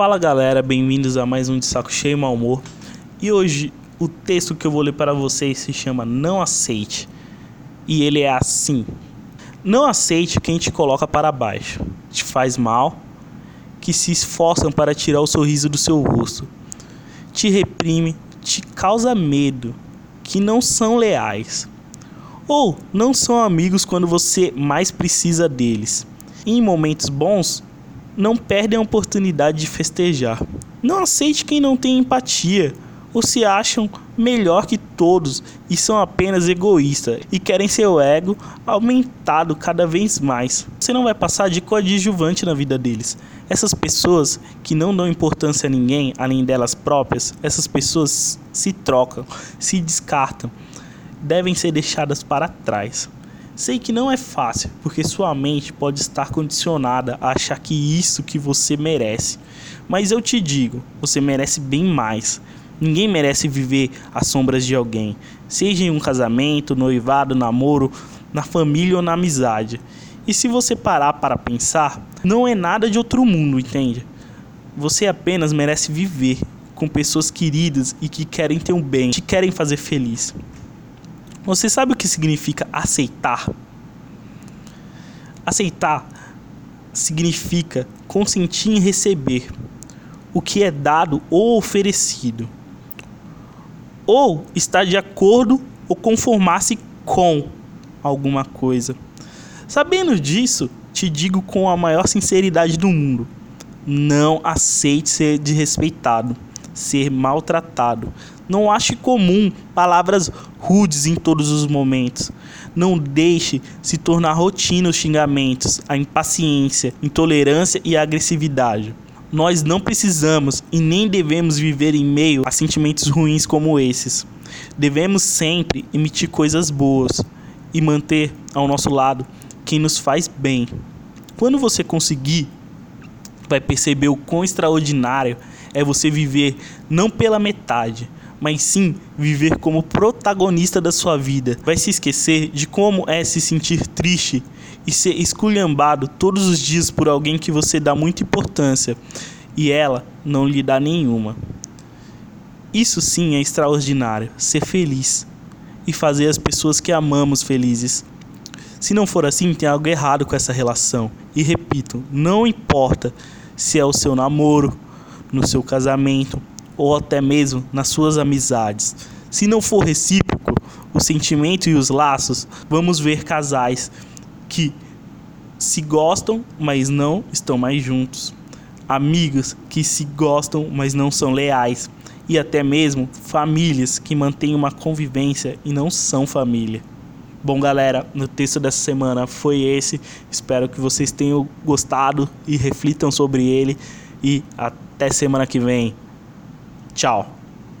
Fala galera, bem-vindos a mais um de Saco Cheio e Mal Humor. E hoje o texto que eu vou ler para vocês se chama Não Aceite. E ele é assim: Não aceite quem te coloca para baixo, te faz mal, que se esforçam para tirar o sorriso do seu rosto, te reprime, te causa medo, que não são leais. Ou não são amigos quando você mais precisa deles. E em momentos bons, não perdem a oportunidade de festejar. Não aceite quem não tem empatia ou se acham melhor que todos e são apenas egoístas e querem seu ego aumentado cada vez mais. Você não vai passar de coadjuvante na vida deles. Essas pessoas que não dão importância a ninguém além delas próprias, essas pessoas se trocam, se descartam, devem ser deixadas para trás. Sei que não é fácil, porque sua mente pode estar condicionada a achar que isso que você merece. Mas eu te digo, você merece bem mais. Ninguém merece viver às sombras de alguém, seja em um casamento, noivado, namoro, na família ou na amizade. E se você parar para pensar, não é nada de outro mundo, entende? Você apenas merece viver com pessoas queridas e que querem ter um bem, te querem fazer feliz. Você sabe o que significa aceitar? Aceitar significa consentir em receber o que é dado ou oferecido, ou estar de acordo ou conformar-se com alguma coisa. Sabendo disso, te digo com a maior sinceridade do mundo: não aceite ser desrespeitado, ser maltratado, não ache comum palavras rudes em todos os momentos. Não deixe se tornar rotina os xingamentos, a impaciência, intolerância e a agressividade. Nós não precisamos e nem devemos viver em meio a sentimentos ruins como esses. Devemos sempre emitir coisas boas e manter ao nosso lado quem nos faz bem. Quando você conseguir, vai perceber o quão extraordinário é você viver não pela metade, mas sim viver como protagonista da sua vida. Vai se esquecer de como é se sentir triste e ser esculhambado todos os dias por alguém que você dá muita importância e ela não lhe dá nenhuma. Isso sim é extraordinário, ser feliz e fazer as pessoas que amamos felizes. Se não for assim, tem algo errado com essa relação. E repito, não importa se é o seu namoro, no seu casamento, ou até mesmo nas suas amizades. Se não for recíproco, o sentimento e os laços, vamos ver casais que se gostam, mas não estão mais juntos. Amigos que se gostam, mas não são leais. E até mesmo famílias que mantêm uma convivência e não são família. Bom, galera, no texto dessa semana foi esse. Espero que vocês tenham gostado e reflitam sobre ele. E até semana que vem. Tchau.